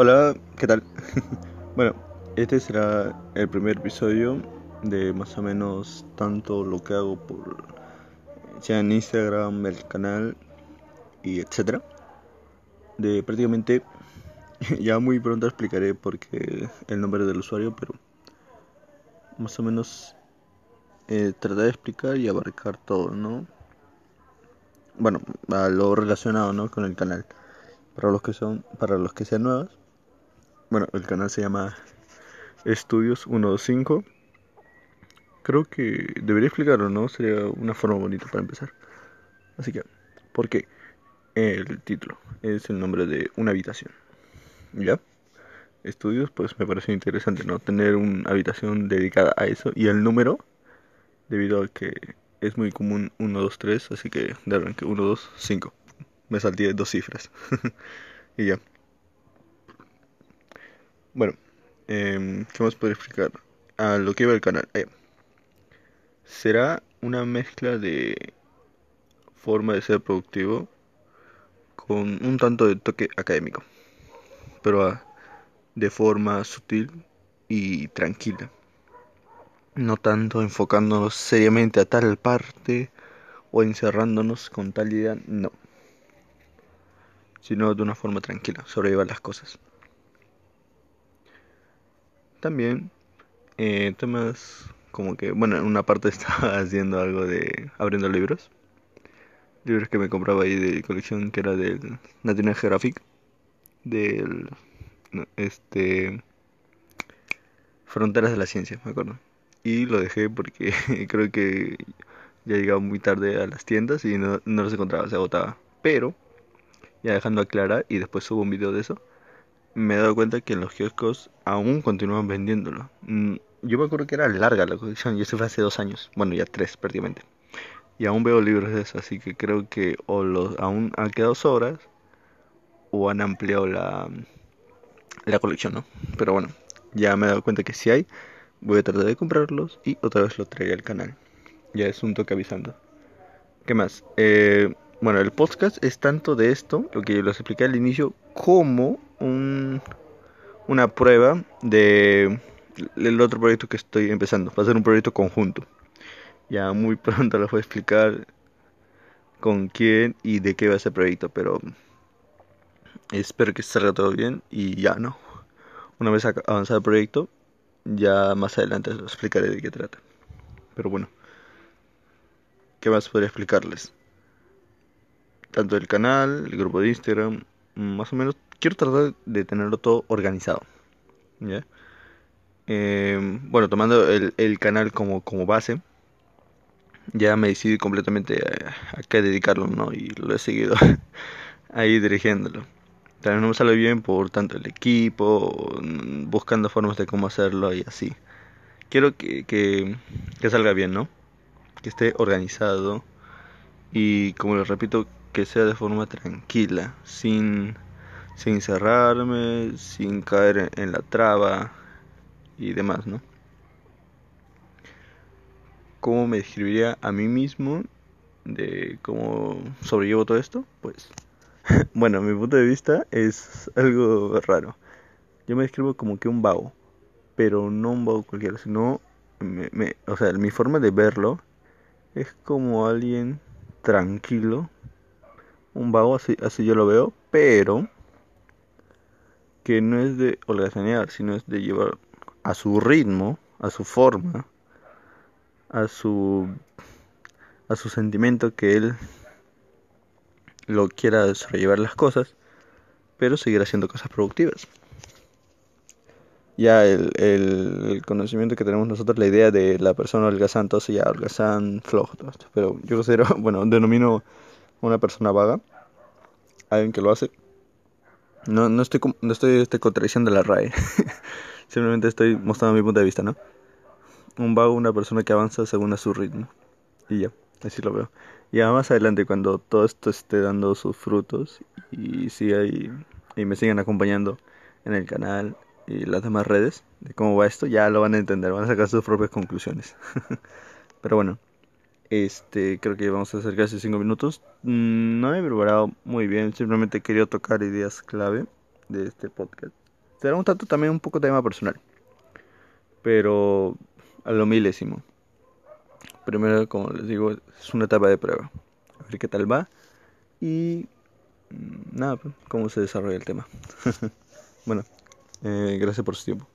Hola, ¿qué tal? bueno, este será el primer episodio de más o menos tanto lo que hago por sea en Instagram, el canal y etcétera. De prácticamente ya muy pronto explicaré por qué el nombre del usuario, pero más o menos eh, tratar de explicar y abarcar todo, ¿no? Bueno, a lo relacionado, ¿no? Con el canal. Para los que son, para los que sean nuevos, bueno, el canal se llama Estudios 125. Creo que debería explicarlo, ¿no? Sería una forma bonita para empezar. Así que, ¿por qué? El título es el nombre de una habitación. ¿Ya? Estudios, pues me parece interesante, ¿no? Tener una habitación dedicada a eso y el número, debido a que es muy común 1, 2, 3, así que de que 1, 2, 5. Me salté dos cifras. y ya. Bueno, eh, ¿qué más explicar? A lo que iba el canal. Eh, será una mezcla de forma de ser productivo con un tanto de toque académico, pero de forma sutil y tranquila. No tanto enfocándonos seriamente a tal parte o encerrándonos con tal idea, no. Sino de una forma tranquila, sobrellevar las cosas. También eh, temas como que, bueno, en una parte estaba haciendo algo de abriendo libros. Libros que me compraba ahí de colección que era del National Geographic. Del, este, Fronteras de la Ciencia, me acuerdo. Y lo dejé porque creo que ya llegaba muy tarde a las tiendas y no, no los encontraba, se agotaba. Pero, ya dejando aclarar, y después subo un video de eso me he dado cuenta que en los kioscos aún continúan vendiéndolo. Mm, yo me acuerdo que era larga la colección y eso fue hace dos años, bueno ya tres prácticamente. Y aún veo libros de eso, así que creo que o los aún han quedado sobras o han ampliado la, la colección, ¿no? Pero bueno, ya me he dado cuenta que si hay, voy a tratar de comprarlos y otra vez lo traigo al canal. Ya es un toque avisando. ¿Qué más? Eh, bueno, el podcast es tanto de esto, lo que les expliqué al inicio, como un, una prueba de el otro proyecto que estoy empezando. Va a ser un proyecto conjunto. Ya muy pronto les voy a explicar con quién y de qué va ese proyecto, pero espero que salga todo bien y ya no. Una vez avanzado el proyecto, ya más adelante les explicaré de qué trata. Pero bueno, ¿qué más podría explicarles? Tanto el canal, el grupo de Instagram, más o menos quiero tratar de tenerlo todo organizado. ¿ya? Em, bueno, tomando el, el, canal como, como base, ya me decidí completamente a, qué dedicarlo, ¿no? Y lo he seguido ahí dirigiéndolo. También no me sale bien por tanto el equipo, buscando formas de cómo hacerlo y así. Quiero que, que, que salga bien, ¿no? Que esté organizado. Y como les repito, que sea de forma tranquila, sin, sin cerrarme, sin caer en la traba y demás, ¿no? ¿Cómo me describiría a mí mismo de cómo sobrellevo todo esto? Pues, bueno, mi punto de vista es algo raro. Yo me describo como que un vago, pero no un vago cualquiera, sino, me, o sea, mi forma de verlo es como alguien tranquilo un vago, así, así yo lo veo, pero que no es de holgazanear, sino es de llevar a su ritmo, a su forma, a su a su sentimiento que él lo quiera sobrellevar las cosas, pero seguir haciendo cosas productivas. Ya el, el, conocimiento que tenemos nosotros, la idea de la persona holgazán, entonces ya holgazán, flojo, todo esto. Pero yo considero, bueno, denomino una persona vaga, alguien que lo hace. No, no estoy, no estoy este, contradiciendo la RAE. Simplemente estoy mostrando mi punto de vista, ¿no? Un vago, una persona que avanza según a su ritmo. Y ya, así lo veo. Y más adelante, cuando todo esto esté dando sus frutos y si y me sigan acompañando en el canal y las demás redes de cómo va esto, ya lo van a entender, van a sacar sus propias conclusiones. Pero bueno, este, creo que vamos a hacer casi 5 minutos. Mm, no he preparado muy bien, simplemente quería tocar ideas clave de este podcast. será un tanto también un poco tema personal. Pero a lo milésimo. Primero, como les digo, es una etapa de prueba. A ver qué tal va. Y mm, nada, cómo se desarrolla el tema. bueno, eh, gracias por su tiempo.